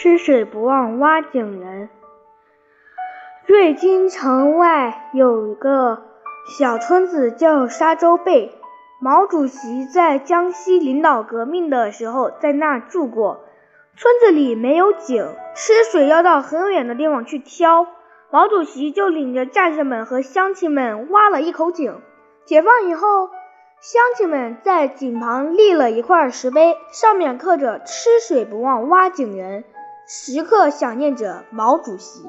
吃水不忘挖井人。瑞金城外有一个小村子叫沙洲背，毛主席在江西领导革命的时候在那住过。村子里没有井，吃水要到很远的地方去挑。毛主席就领着战士们和乡亲们挖了一口井。解放以后，乡亲们在井旁立了一块石碑，上面刻着“吃水不忘挖井人”，时刻想念着毛主席。